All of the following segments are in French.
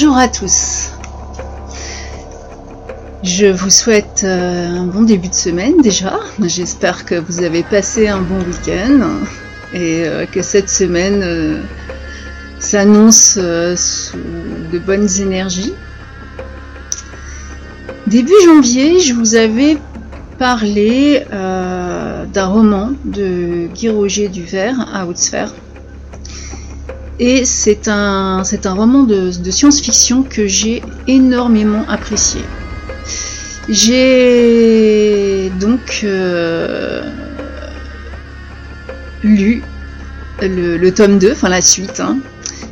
Bonjour à tous. Je vous souhaite euh, un bon début de semaine déjà. J'espère que vous avez passé un bon week-end et euh, que cette semaine euh, s'annonce sous de bonnes énergies. Début janvier, je vous avais parlé d'un roman de Guy Roger Duvert à Haute-Sphère et c'est un, c'est un roman de, science-fiction que j'ai énormément apprécié. J'ai donc euh, lu le, tome 2, enfin la suite. Hein.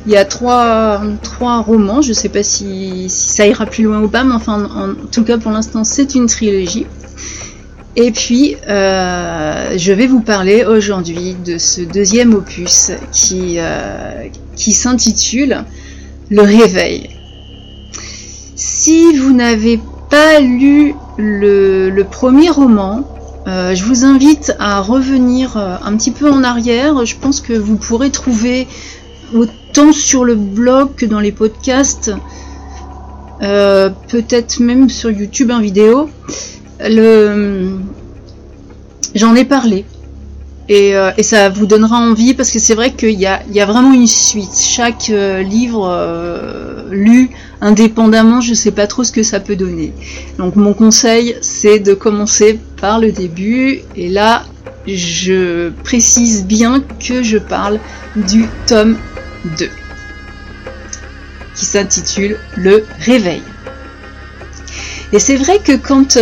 Il y a trois, trois romans, je ne sais pas si, ça ira plus loin ou pas, mais enfin en tout cas pour l'instant c'est une trilogie. Et puis, euh, je vais vous parler aujourd'hui de ce deuxième opus qui, euh, qui s'intitule Le Réveil. Si vous n'avez pas lu le, premier roman, euh, je vous invite à revenir un petit peu en arrière. Je pense que vous pourrez trouver autant sur le blog que dans les podcasts, peut-être même sur YouTube en vidéo, j'en ai parlé. Euh, et, ça vous donnera envie parce que c'est vrai qu'il y a, vraiment une suite. Chaque euh, livre euh, lu indépendamment, je ne sais pas trop ce que ça peut donner. Donc mon conseil, c'est de commencer par le début. Et là, je précise bien que je parle du tome 2 qui s'intitule Le Réveil. Et c'est vrai que quand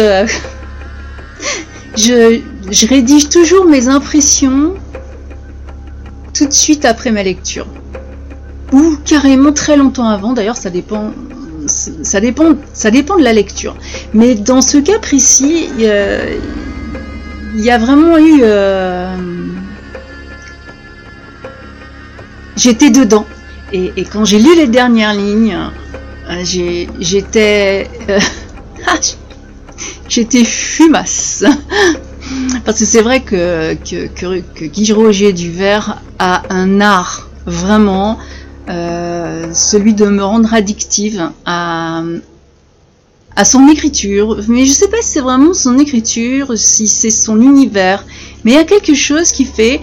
je, rédige toujours mes impressions tout de suite après ma lecture. Ou carrément très longtemps avant, d'ailleurs ça dépend, ça dépend, ça dépend de la lecture. Mais dans ce cas précis, il y a, vraiment eu... Euh, j'étais dedans. Et, quand j'ai lu les dernières lignes, euh, j'étais... Euh, j'étais fumasse. Parce que c'est vrai que, que, Guy Roger Duvert a un art vraiment, euh, celui de me rendre addictive à, son écriture. Mais je sais pas si c'est vraiment son écriture, si c'est son univers. Mais il y a quelque chose qui fait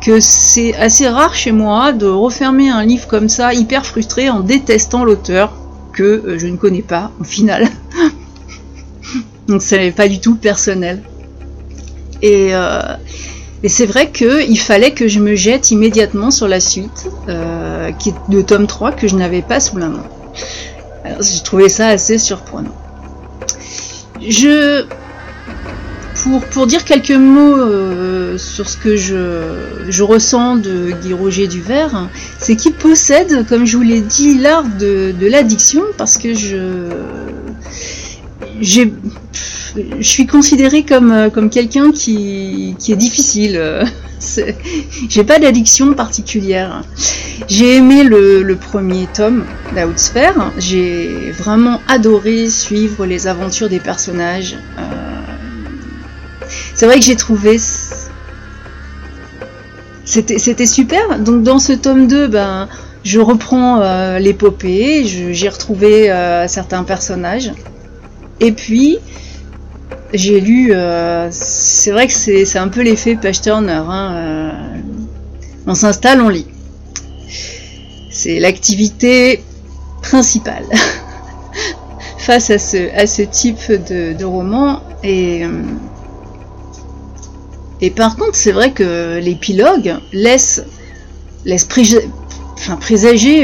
que c'est assez rare chez moi de refermer un livre comme ça, hyper frustré, en détestant l'auteur que euh, je ne connais pas au final. Donc c'est pas du tout personnel. Et, euh, c'est vrai qu'il fallait que je me jette immédiatement sur la suite, euh, qui est de tome 3 que je n'avais pas sous la main. Alors j'ai trouvé ça assez surprenant. Je pour, pour, dire quelques mots euh, sur ce que je, je, ressens de Guy Roger Duvert, c'est qu'il possède, comme je vous l'ai dit, l'art de, de l'addiction parce que je je suis considérée comme, euh, comme quelqu'un qui, qui, est difficile. J'ai pas d'addiction particulière. J'ai aimé le, premier tome, La Haute Sphère. J'ai vraiment adoré suivre les aventures des personnages. Euh, c'est vrai que j'ai trouvé. C'était super. Donc dans ce tome 2, ben, je reprends euh, l'épopée, j'ai retrouvé certains personnages. Et puis, j'ai lu, euh, c'est vrai que c'est un peu l'effet page turner. Hein, euh, on s'installe, on lit. C'est l'activité principale face à ce, à ce type de, roman. Et, euh, et par contre, c'est vrai que l'épilogue laisse, laisse présager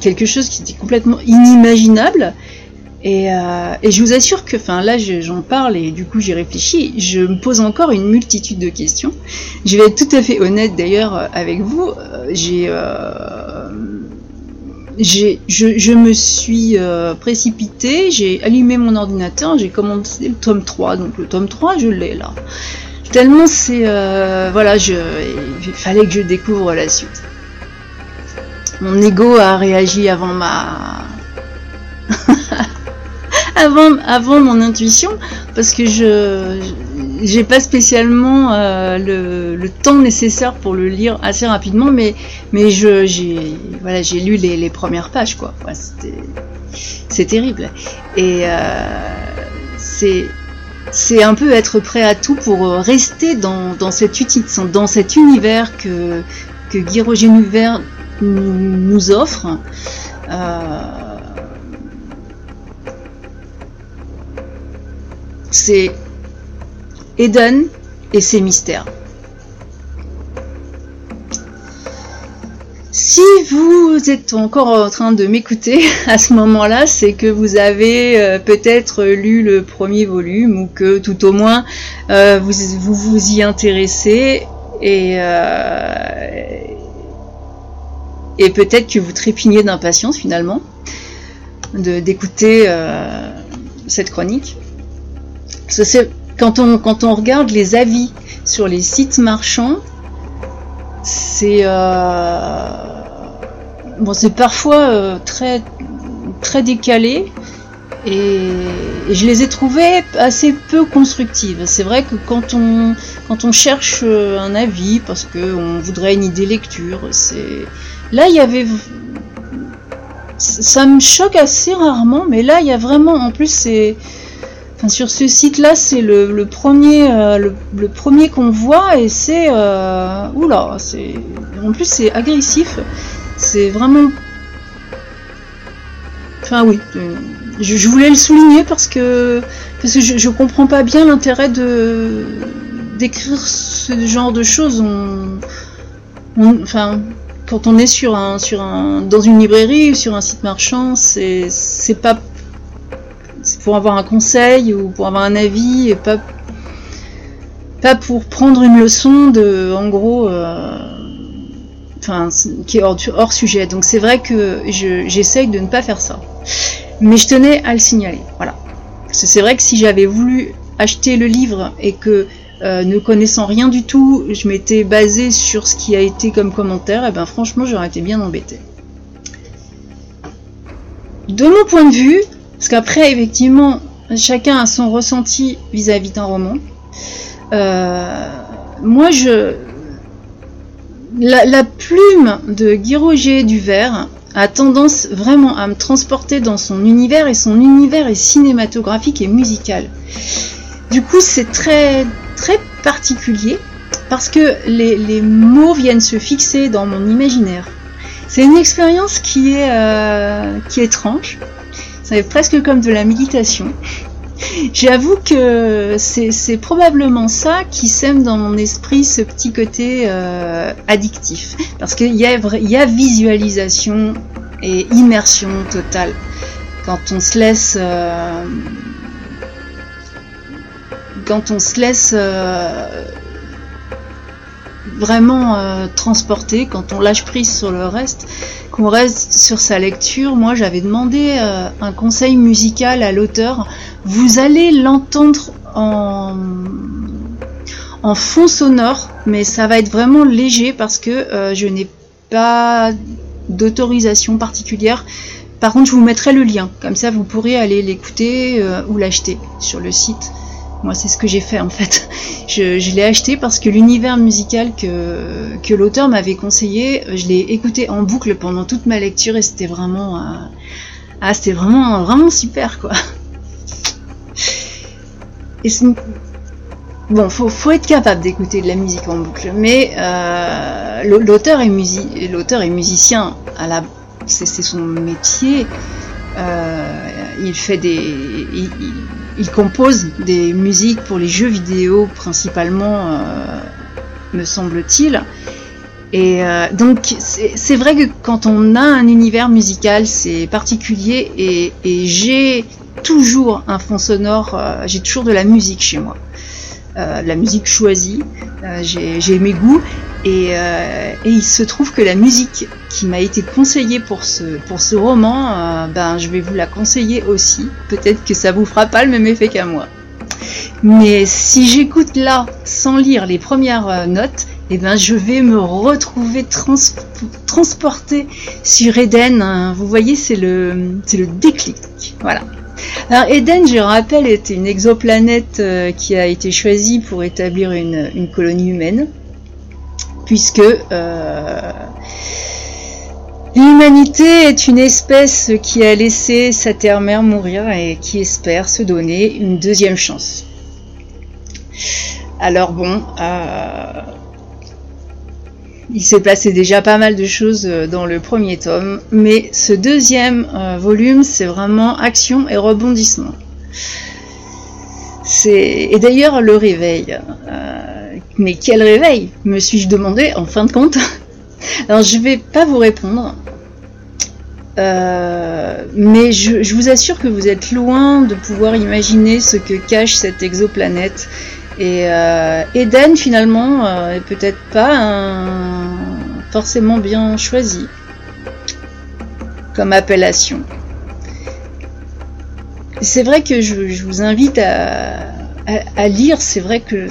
quelque chose qui était complètement inimaginable euh, et, je vous assure que, enfin là j'en parle et du coup j'y réfléchis, je me pose encore une multitude de questions. Je vais être tout à fait honnête d'ailleurs euh, avec vous. Euh, j'ai, j'ai, je, me suis précipité, j'ai allumé mon ordinateur, j'ai commencé le tome 3, donc le tome 3 je l'ai là. Tellement c'est, voilà, je, il fallait que je découvre la suite. Mon ego a réagi avant ma avant, mon intuition, parce que je j'ai pas spécialement euh, le, temps nécessaire pour le lire assez rapidement, mais, j'ai voilà, lu les, premières pages, quoi. C'est terrible. Et euh, c'est un peu être prêt à tout pour rester dans, dans cet univers que, que Guy Roger Nuvert nous, offre. Euh, c'est Eden et ses mystères. Si vous êtes encore en train de m'écouter à ce moment-là, c'est que vous avez euh, peut-être lu le premier volume ou que tout au moins euh, vous, vous, y intéressez euh, et peut-être que vous trépignez d'impatience finalement d'écouter cette chronique. Quand on, quand on regarde les avis sur les sites marchands, c'est euh, bon, parfois euh, très très décalé et, je les ai trouvés assez peu constructives. C'est vrai que quand on quand on cherche euh, un avis parce que on voudrait une idée lecture, c'est là il y avait ça me choque assez rarement, mais là il y a vraiment en plus c'est sur ce site-là, c'est le, premier, euh, le, premier qu'on voit et c'est, euh, oula, en plus c'est agressif. C'est vraiment, enfin oui, euh, je, voulais le souligner parce que parce que je, je comprends pas bien l'intérêt de d'écrire ce genre de choses. enfin, quand on est sur un, sur un, dans une librairie ou sur un site marchand, c'est, c'est pas pour avoir un conseil ou pour avoir un avis et pas, pas pour prendre une leçon de, en gros, euh, enfin, qui est hors, sujet. Donc c'est vrai que j'essaye de ne pas faire ça. Mais je tenais à le signaler. Voilà. c'est vrai que si j'avais voulu acheter le livre et que euh, ne connaissant rien du tout, je m'étais basé sur ce qui a été comme commentaire, et ben franchement j'aurais été bien embêté. De mon point de vue, parce qu'après, effectivement, chacun a son ressenti vis-à-vis d'un roman. Euh, moi, je. La, plume de Guy Roger Duvert a tendance vraiment à me transporter dans son univers et son univers est cinématographique et musical. Du coup, c'est très très particulier parce que les, mots viennent se fixer dans mon imaginaire. C'est une expérience qui est, euh, qui est étrange, c'est presque comme de la méditation. J'avoue que c'est probablement ça qui sème dans mon esprit ce petit côté euh, addictif. Parce qu'il y a, y a visualisation et immersion totale. Quand on se laisse... Euh, quand on se laisse euh, vraiment transporter, quand on lâche prise sur le reste, qu'on reste sur sa lecture, moi j'avais demandé euh, un conseil musical à l'auteur. Vous allez l'entendre en, en fond sonore, mais ça va être vraiment léger parce que euh, je n'ai pas d'autorisation particulière. Par contre, je vous mettrai le lien, comme ça vous pourrez aller l'écouter euh, ou l'acheter sur le site. Moi, c'est ce que j'ai fait en fait. Je, l'ai acheté parce que l'univers musical que, que l'auteur m'avait conseillé, je l'ai écouté en boucle pendant toute ma lecture et c'était vraiment, euh, ah, c'était vraiment, vraiment super quoi. Bon, faut, faut être capable d'écouter de la musique en boucle, mais euh, l'auteur est, est musicien à la, c'est son métier. Euh, il fait des, compose des musiques pour les jeux vidéo principalement, euh, me semble-t-il. Et euh, donc c'est vrai que quand on a un univers musical, c'est particulier et, j'ai toujours un fond sonore, euh, j'ai toujours de la musique chez moi. la musique choisie, j'ai mes goûts euh, et, il se trouve que la musique qui m'a été conseillée pour ce, pour ce roman, euh, ben, je vais vous la conseiller aussi. Peut-être que ça vous fera pas le même effet qu'à moi. Mais si j'écoute là sans lire les premières euh, notes, eh ben, je vais me retrouver transporté sur Eden. Vous voyez, c'est le, le déclic. Voilà. Alors Eden, je rappelle, est une exoplanète euh, qui a été choisie pour établir une, colonie humaine, puisque euh, l'humanité est une espèce qui a laissé sa terre-mère mourir et qui espère se donner une deuxième chance. Alors bon, euh, il s'est passé déjà pas mal de choses euh, dans le premier tome, mais ce deuxième volume, c'est vraiment action et rebondissement. Et d'ailleurs le réveil. Mais quel réveil me suis-je demandé en fin de compte Alors je vais pas vous répondre. mais je, vous assure que vous êtes loin de pouvoir imaginer ce que cache cette exoplanète et euh, Eden finalement euh, est peut-être pas forcément bien choisi comme appellation. C'est vrai que je, vous invite à, lire, c'est vrai que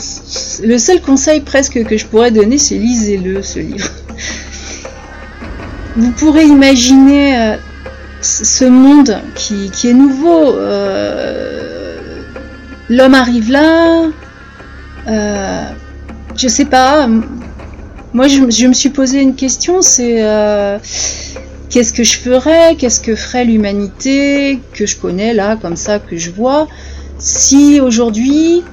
le seul conseil presque que je pourrais donner, c'est lisez-le ce livre. Vous pourrez imaginer euh, ce monde qui, est nouveau. L'homme arrive là, euh, je sais pas. Moi, je, me suis posé une question, c'est euh, qu'est-ce que je ferais, qu'est-ce que ferait l'humanité que je connais là, comme ça, que je vois, si aujourd'hui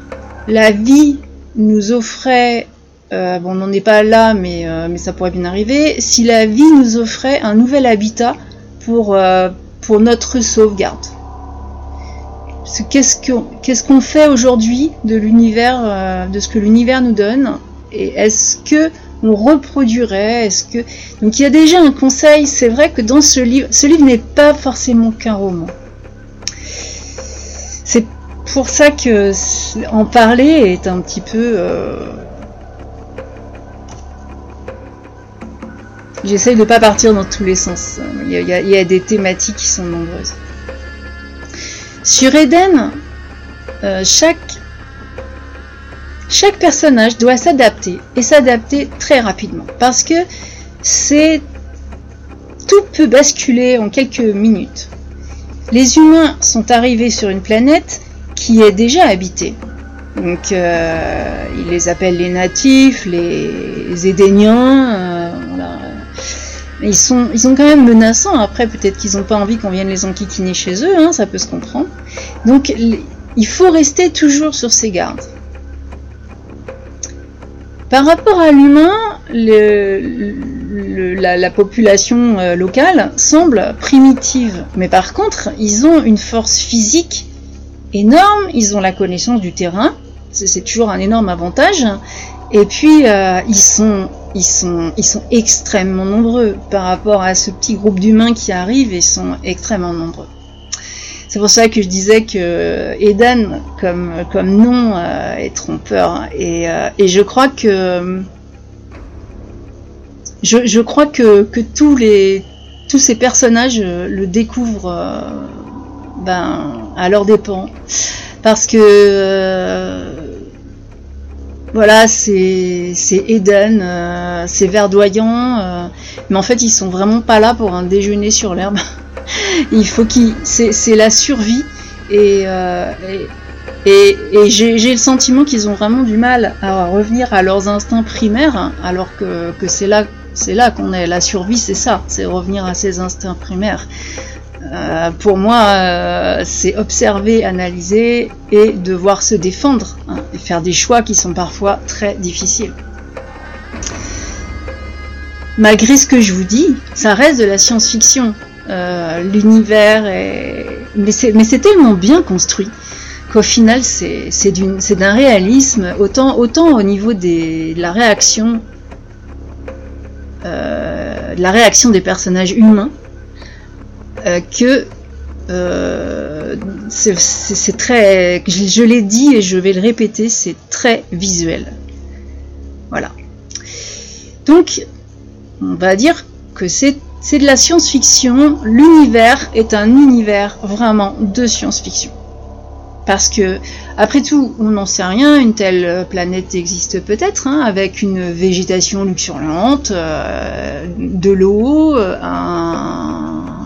la vie nous offrait, euh, bon, on n'en est pas là, mais, mais ça pourrait bien arriver, si la vie nous offrait un nouvel habitat pour, pour notre sauvegarde qu'est-ce qu'on fait aujourd'hui de l'univers, euh, de ce que l'univers nous donne, et est-ce que on reproduirait, est-ce que donc il y a déjà un conseil. C'est vrai que dans ce livre, ce livre n'est pas forcément qu'un roman. C'est pour ça que en parler est un petit peu euh, J'essaye de ne pas partir dans tous les sens. il y, a, des thématiques qui sont nombreuses. Sur Eden, euh, chaque, chaque personnage doit s'adapter et s'adapter très rapidement parce que c'est tout peut basculer en quelques minutes. Les humains sont arrivés sur une planète qui est déjà habitée. Donc, euh, ils les appellent les natifs, les Édéniens. Euh, ils sont, ils sont quand même menaçants. Après, peut-être qu'ils n'ont pas envie qu'on vienne les enquiquiner chez eux, hein, ça peut se comprendre. Donc, il faut rester toujours sur ses gardes. Par rapport à l'humain, la, population euh, locale semble primitive. Mais par contre, ils ont une force physique énorme, ils ont la connaissance du terrain, c'est toujours un énorme avantage. Et puis, euh, ils sont ils sont, ils sont extrêmement nombreux par rapport à ce petit groupe d'humains qui arrivent et sont extrêmement nombreux. C'est pour ça que je disais que Eden, comme, comme nom, euh, est trompeur. Et, euh, et, je crois que je, crois que, que, tous les tous ces personnages le découvrent ben, à leur dépens. Parce que voilà, c'est Eden, euh, c'est verdoyant, euh, mais en fait ils sont vraiment pas là pour un déjeuner sur l'herbe. Il faut qu'ils, c'est la survie et, euh, et, j'ai le sentiment qu'ils ont vraiment du mal à revenir à leurs instincts primaires, alors que, que c'est là c'est là qu'on est. La survie, c'est ça, c'est revenir à ses instincts primaires. Euh, pour moi, euh, c'est observer, analyser et devoir se défendre hein, et faire des choix qui sont parfois très difficiles. Malgré ce que je vous dis, ça reste de la science-fiction. Euh, l'univers est... Mais c'est tellement bien construit qu'au final, c'est d'un réalisme, autant, au niveau de la réaction de la réaction des personnages humains, euh, que euh, c'est très, je, l'ai dit et je vais le répéter, c'est très visuel. Voilà. Donc, on va dire que c'est de la science-fiction. L'univers est un univers vraiment de science-fiction. Parce que, après tout, on n'en sait rien, une telle planète existe peut-être, hein, avec une végétation luxuriante, euh, de l'eau, un,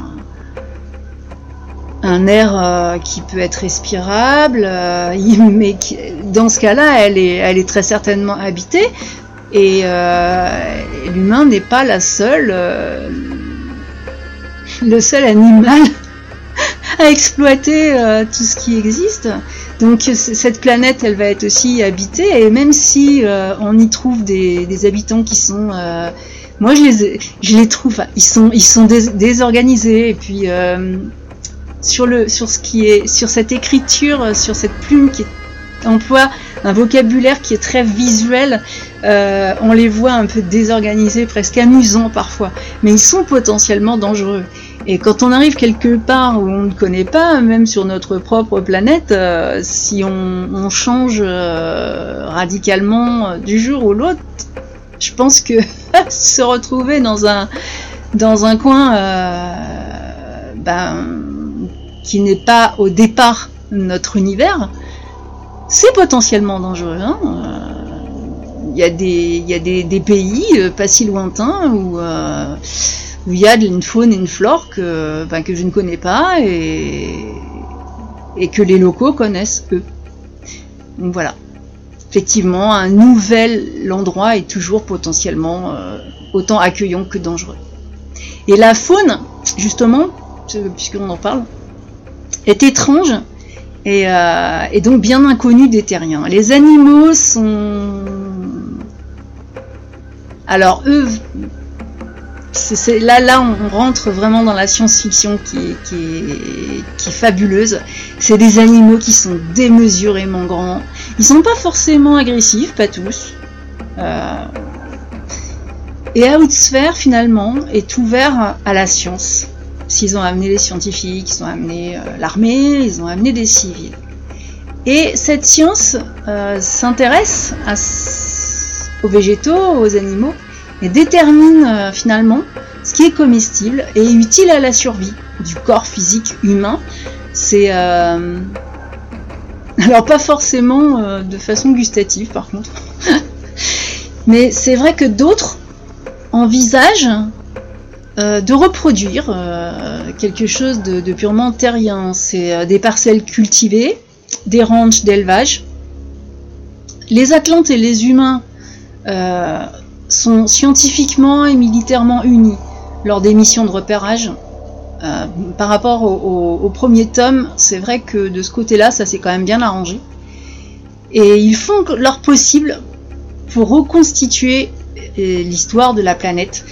un air qui peut être respirable, mais dans ce cas-là, elle est, elle est très certainement habitée. Et l'humain n'est pas la seule, le seul animal à exploiter tout ce qui existe. Donc cette planète, elle va être aussi habitée, et même si euh, on y trouve des, habitants qui sont, euh, moi je les, je les trouve, ils sont, ils sont désorganisés, et puis euh, sur le, sur ce qui est, sur cette écriture, sur cette plume qui emploie un vocabulaire qui est très visuel, on les voit un peu désorganisés, presque amusants parfois, mais ils sont potentiellement dangereux. Et quand on arrive quelque part où on ne connaît pas, même sur notre propre planète, euh, si on, change euh, radicalement euh, du jour au l'autre, je pense que se retrouver dans un, dans un coin ben, qui n'est pas au départ notre univers, c'est potentiellement dangereux. Hein. il y a des, il y a des, pays pas si lointains où où il y a une faune et une flore que, ben, que je ne connais pas et, que les locaux connaissent eux. Donc voilà. Effectivement, un nouvel endroit est toujours potentiellement euh, autant accueillant que dangereux. Et la faune, justement, puisqu'on en parle, est étrange et, euh, donc bien inconnue des terriens. Les animaux sont... Alors eux là, là, on rentre vraiment dans la science-fiction qui, est, fabuleuse. C'est des animaux qui sont démesurément grands. Ils sont pas forcément agressifs, pas tous. Euh, et Outsphere, finalement, est ouvert à la science. S'ils ont amené les scientifiques, ils ont amené euh, l'armée, ils ont amené des civils. Et cette science euh, s'intéresse aux végétaux, aux animaux, et détermine euh, finalement ce qui est comestible et utile à la survie du corps physique humain. C'est alors pas forcément de façon gustative par contre, mais c'est vrai que d'autres envisagent de reproduire quelque chose de, purement terrien. C'est des parcelles cultivées, des ranchs d'élevage. Les Atlantes et les humains sont scientifiquement et militairement unis lors des missions de repérage. Euh, par rapport au, premier tome, c'est vrai que de ce côté-là, ça s'est quand même bien arrangé. Et ils font leur possible pour reconstituer euh, l'histoire de la planète,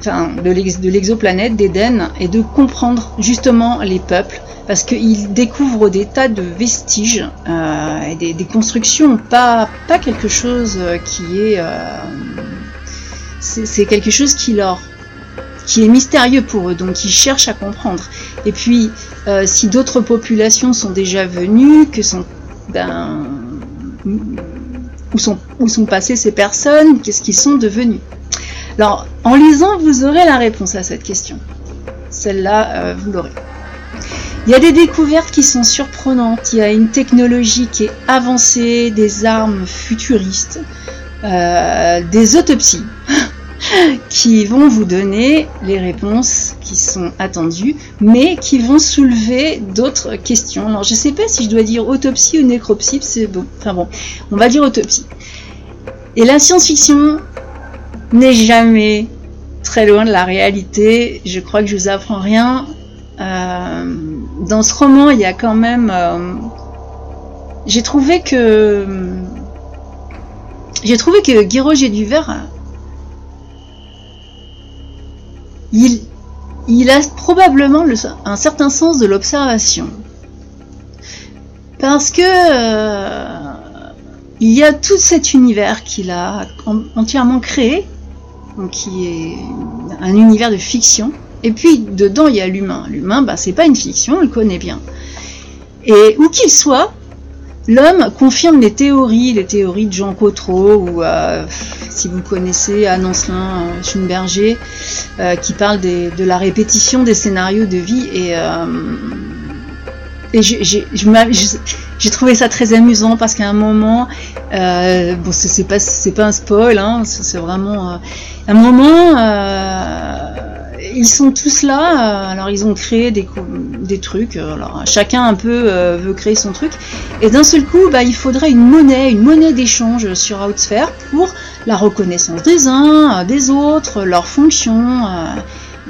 enfin de l'exoplanète d'Éden, et de comprendre justement les peuples, parce qu'ils découvrent des tas de vestiges euh, et des, constructions, pas, pas quelque chose qui est c'est quelque chose qui leur qui est mystérieux pour eux, donc ils cherchent à comprendre. Et puis, euh, si d'autres populations sont déjà venues, que sont, ben, où sont, où sont passées ces personnes, qu'est-ce qu'ils sont devenus? Alors, en lisant, vous aurez la réponse à cette question. Celle-là, euh, vous l'aurez. Il y a des découvertes qui sont surprenantes, il y a une technologie qui est avancée, des armes futuristes, euh, des autopsies qui vont vous donner les réponses qui sont attendues, mais qui vont soulever d'autres questions. Alors je ne sais pas si je dois dire autopsie ou nécropsie, c'est bon. Enfin bon, on va dire autopsie. Et la science-fiction n'est jamais très loin de la réalité. Je crois que je vous apprends rien. Euh, dans ce roman, il y a quand même. Euh, j'ai trouvé que. J'ai trouvé que Guy Roger Duvert il, a probablement un certain sens de l'observation. Parce que euh, il y a tout cet univers qu'il a entièrement créé, qui est un univers de fiction. Et puis dedans il y a l'humain. L'humain, bah, c'est pas une fiction, on le connaît bien. Et où qu'il soit, l'homme confirme les théories, les théories de Jean Cotreau ou euh, si vous connaissez Anne Ancelin euh, Schumberger, euh, qui parle de la répétition des scénarios de vie. Et, euh, j'ai trouvé ça très amusant parce qu'à un moment, bon, c'est pas, pas un spoil, hein, c'est vraiment. un moment, ils sont tous là. alors ils ont créé des, des trucs. Alors chacun un peu veut créer son truc. Et d'un seul coup, bah, il faudrait une monnaie, une monnaie d'échange sur Outsphere pour la reconnaissance des uns, des autres, leurs fonctions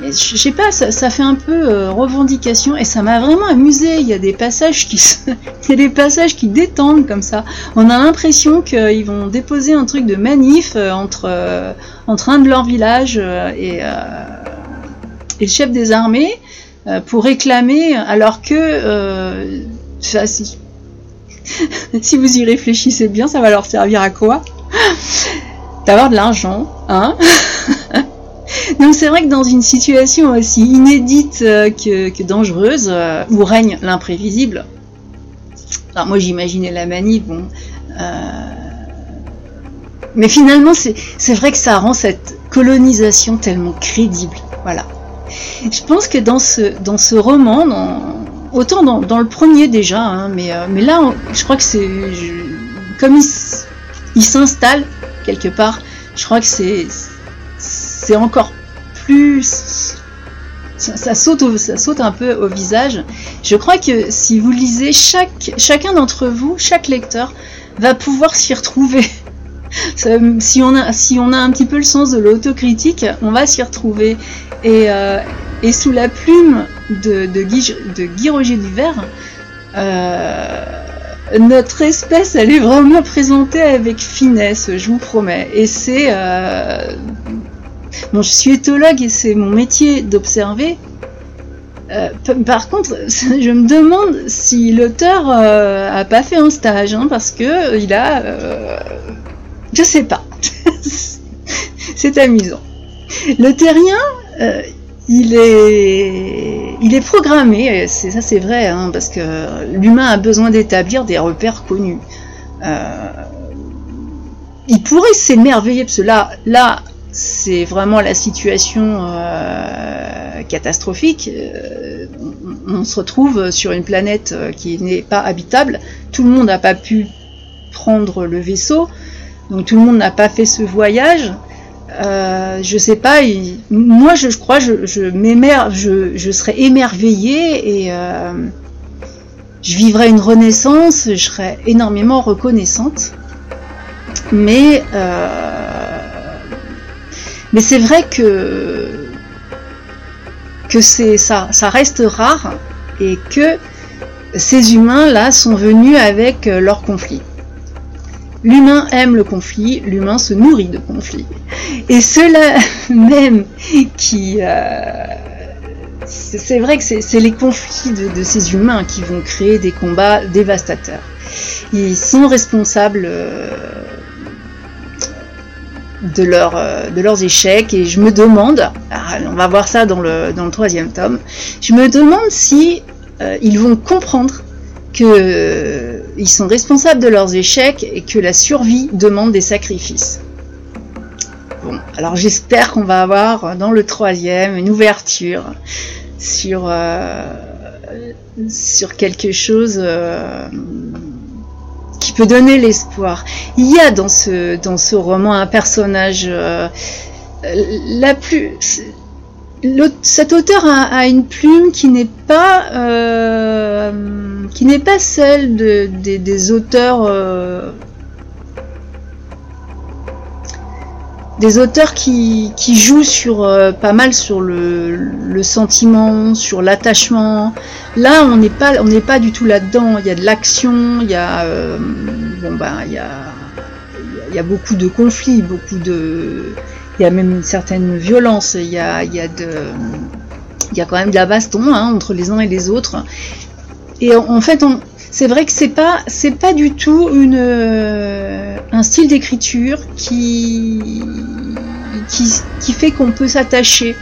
je sais pas, ça, fait un peu euh, revendication et ça m'a vraiment amusé. Il y a des passages qui, il y a des passages qui détendent comme ça. On a l'impression qu'ils vont déposer un truc de manif euh, entre euh, entre un de leurs villages et, et le chef des armées pour réclamer, alors que si, si vous y réfléchissez bien, ça va leur servir à quoi? D'avoir de l'argent, hein? Donc c'est vrai que dans une situation aussi inédite euh, que, dangereuse, euh, où règne l'imprévisible, alors moi j'imaginais la manip, bon, euh, mais finalement c'est vrai que ça rend cette colonisation tellement crédible, voilà. Je pense que dans ce, dans ce roman, autant dans, le premier déjà, hein, mais, mais là je crois que c'est comme il s'installe quelque part, je crois que c'est encore plus ça, saute un peu au visage. Je crois que si vous lisez, chacun d'entre vous, chaque lecteur, va pouvoir s'y retrouver. si, on a, si on a un petit peu le sens de l'autocritique, on va s'y retrouver. Et, euh, sous la plume de, Guy, de Guy Roger Duvert, euh, notre espèce, elle est vraiment présentée avec finesse, je vous promets. Et c'est euh, Bon, je suis éthologue et c'est mon métier d'observer. Euh, par contre, je me demande si l'auteur euh, a pas fait un stage, hein, parce que il a, euh, je sais pas. c'est amusant. Le terrien, il est, il est programmé. C'est ça, c'est vrai, hein, parce que l'humain a besoin d'établir des repères connus. il pourrait s'émerveiller, parce que là, c'est vraiment la situation euh, catastrophique. Euh, on, se retrouve sur une planète euh, qui n'est pas habitable. Tout le monde n'a pas pu prendre le vaisseau, donc tout le monde n'a pas fait ce voyage. je sais pas, moi je, crois, je, je je, serais émerveillée et je vivrais une renaissance, je serais énormément reconnaissante. Mais mais c'est vrai que, que ça, ça reste rare et que ces humains-là sont venus avec euh, leur conflit. L'humain aime le conflit, l'humain se nourrit de conflit. Et ceux-là même qui... Euh, c'est vrai que c'est les conflits de, ces humains qui vont créer des combats dévastateurs. Ils sont responsables euh, de, leur, euh, de leurs échecs et je me demande, ah, on va voir ça dans le, dans le troisième tome, je me demande si euh, ils vont comprendre que euh, sont responsables de leurs échecs et que la survie demande des sacrifices. Bon, alors j'espère qu'on va avoir dans le troisième une ouverture sur, sur quelque chose qui donner l'espoir. Il y a dans ce, dans ce roman un personnage euh, la plus. Cet auteur a, une plume qui n'est pas euh, qui n'est pas celle de, des auteurs des auteurs qui, qui jouent sur euh, pas mal sur le, le sentiment, sur l'attachement. Là, on n'est pas on n'est pas du tout là-dedans. Il y a de l'action, il y a euh, bon ben il y a il y a beaucoup de conflits, beaucoup de il y a même une certaine violence. Il y a il y a de il y a quand même de la baston hein, entre les uns et les autres. Et en, fait, c'est vrai que c'est pas c'est pas du tout une euh, un style d'écriture qui, qui, fait qu'on peut s'attacher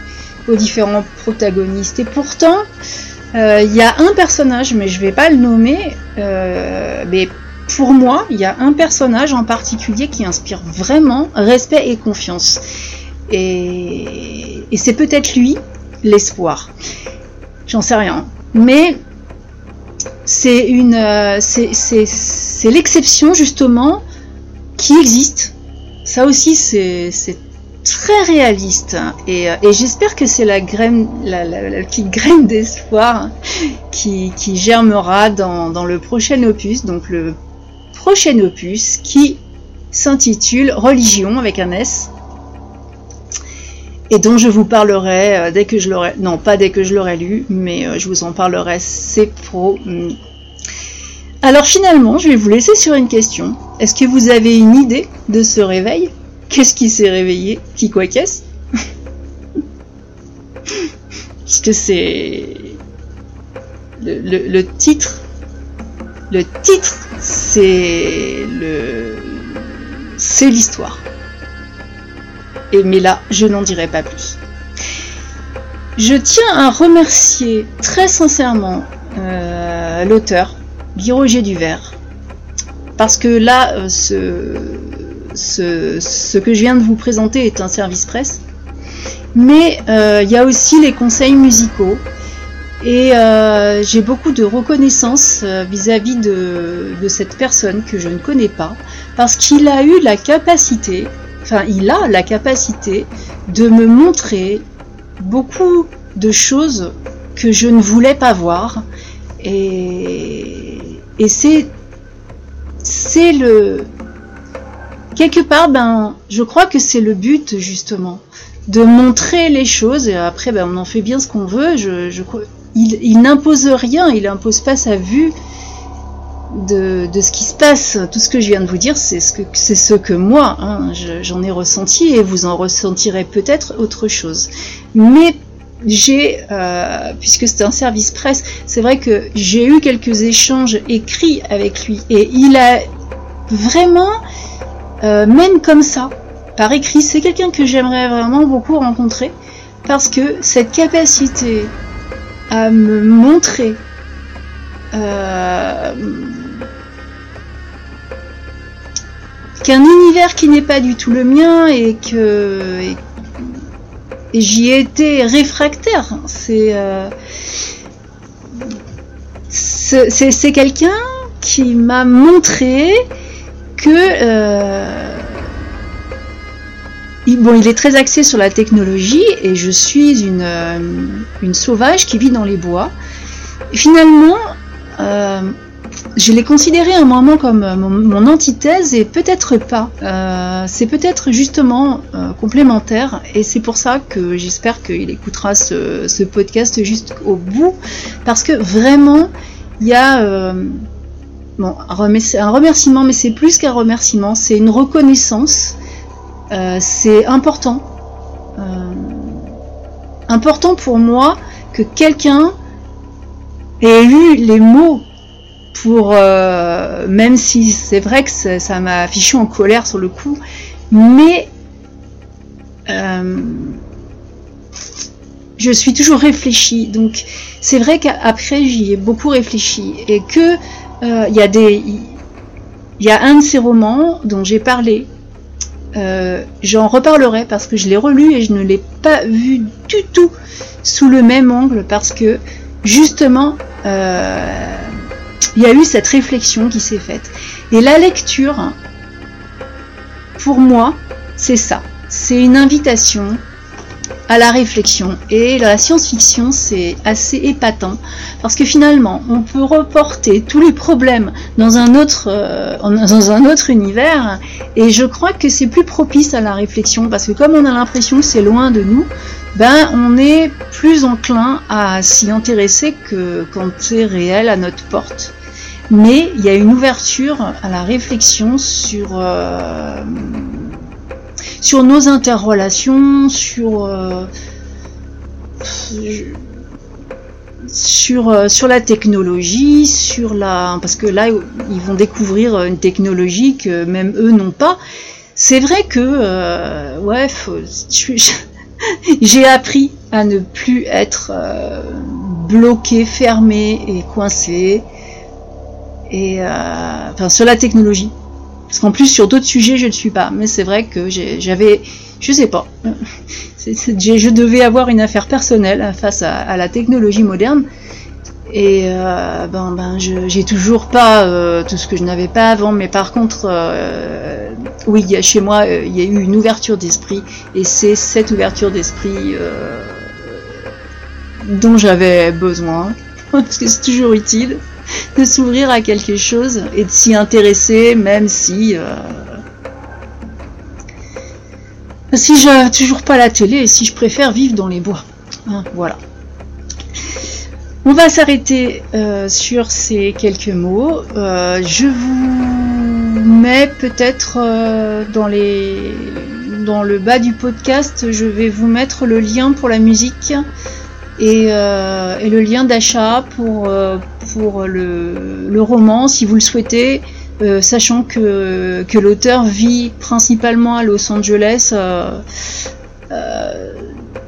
aux différents protagonistes. Et pourtant euh, il y a un personnage mais je vais pas le nommer euh, mais pour moi il y a un personnage en particulier qui inspire vraiment respect et confiance. Et, et c'est peut-être lui l'espoir. J'en sais rien. Mais c'est une, euh, c'est l'exception justement qui existe. Ça aussi, c'est très réaliste. Et, j'espère que c'est la graine, la, petite graine d'espoir qui, germera dans, dans, le prochain opus. Donc le prochain opus qui s'intitule Religion avec un S et dont je vous parlerai euh, dès que je l'aurai, non pas dès que je l'aurai lu, mais euh, je vous en parlerai, c'est pro. Alors finalement, je vais vous laisser sur une question. Est-ce que vous avez une idée de ce réveil? Qu'est-ce qui s'est réveillé? Qui quoi qu'est-ce? Parce que c'est le, le, titre. Le titre, c'est le, c'est l'histoire. Mais là, je n'en dirai pas plus. Je tiens à remercier très sincèrement euh, l'auteur, Guy Roger Duvert, parce que là, euh, ce, que je viens de vous présenter est un service presse, mais euh, il y a aussi les conseils musicaux, et j'ai beaucoup de reconnaissance vis-à-vis de, cette personne que je ne connais pas, parce qu'il a eu la capacité enfin, il a la capacité de me montrer beaucoup de choses que je ne voulais pas voir. Et, c'est, le, quelque part, ben, je crois que c'est le but justement de montrer les choses. Et après, ben, on en fait bien ce qu'on veut. Il, n'impose rien, il impose pas sa vue de, ce qui se passe. Tout ce que je viens de vous dire, c'est ce que, moi, hein, j'en ai ressenti et vous en ressentirez peut-être autre chose. Mais j'ai, euh, puisque c'est un service presse, c'est vrai que j'ai eu quelques échanges écrits avec lui et il a vraiment, euh, même comme ça, par écrit, c'est quelqu'un que j'aimerais vraiment beaucoup rencontrer parce que cette capacité à me montrer euh, qu'un univers qui n'est pas du tout le mien et que j'y ai été réfractaire. C'est euh, c'est quelqu'un qui m'a montré que euh, bon, il est très axé sur la technologie et je suis une, euh, une sauvage qui vit dans les bois. finalement, je l'ai considéré un moment comme euh, mon, antithèse et peut-être pas. Euh, c'est peut-être justement euh, complémentaire et c'est pour ça que j'espère qu'il écoutera ce, podcast jusqu'au bout parce que vraiment il y a bon, un remerciement mais c'est plus qu'un remerciement, c'est une reconnaissance. c'est important. important pour moi que quelqu'un ait eu les mots pour euh, même si c'est vrai que ça m'a affiché en colère sur le coup, mais euh, je suis toujours réfléchie. Donc c'est vrai qu'après j'y ai beaucoup réfléchi et que euh, il y a des il y a un de ces romans dont j'ai parlé. J'en reparlerai parce que je l'ai relu et je ne l'ai pas vu du tout sous le même angle parce que justement il y a eu cette réflexion qui s'est faite. Et la lecture, pour moi, c'est ça. C'est une invitation à la réflexion. Et la science-fiction, c'est assez épatant parce que finalement, on peut reporter tous les problèmes dans un autre, euh, univers. Et je crois que c'est plus propice à la réflexion parce que comme on a l'impression que c'est loin de nous, ben on est plus enclin à s'y intéresser que quand c'est réel à notre porte mais il y a une ouverture à la réflexion sur, euh, sur nos interrelations, sur, euh, sur, euh, sur la technologie, sur la parce que là ils vont découvrir une technologie que même eux n'ont pas. C'est vrai que ouais, j'ai appris à ne plus être bloqué, fermé et coincé et euh, enfin sur la technologie. Parce qu'en plus sur d'autres sujets je ne suis pas, mais c'est vrai que j'avais, je sais pas, je devais avoir une affaire personnelle face à, la technologie moderne. Et euh, ben, ben j'ai toujours pas euh, tout ce que je n'avais pas avant, mais par contre, oui, chez moi, il y a eu une ouverture d'esprit, et c'est cette ouverture d'esprit dont j'avais besoin, parce que c'est toujours utile de s'ouvrir à quelque chose et de s'y intéresser, même si si j'ai toujours pas la télé et si je préfère vivre dans les bois. Hein, voilà. On va s'arrêter euh, sur ces quelques mots. Euh, je vous mets peut-être euh, dans le bas du podcast, je vais vous mettre le lien pour la musique et, le lien d'achat pour, pour le, le, roman si vous le souhaitez. Euh, sachant que, que l'auteur vit principalement à Los Angeles, euh, euh,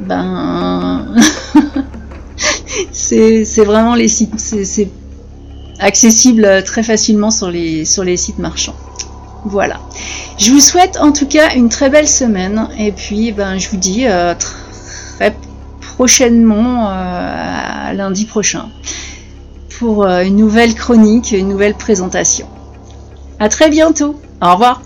ben c'est vraiment les sites, c'est accessible très facilement sur les, sur les sites marchands. Voilà. Je vous souhaite en tout cas une très belle semaine et puis ben, je vous dis très prochainement lundi prochain pour une nouvelle chronique, une nouvelle présentation. À très bientôt. Au revoir.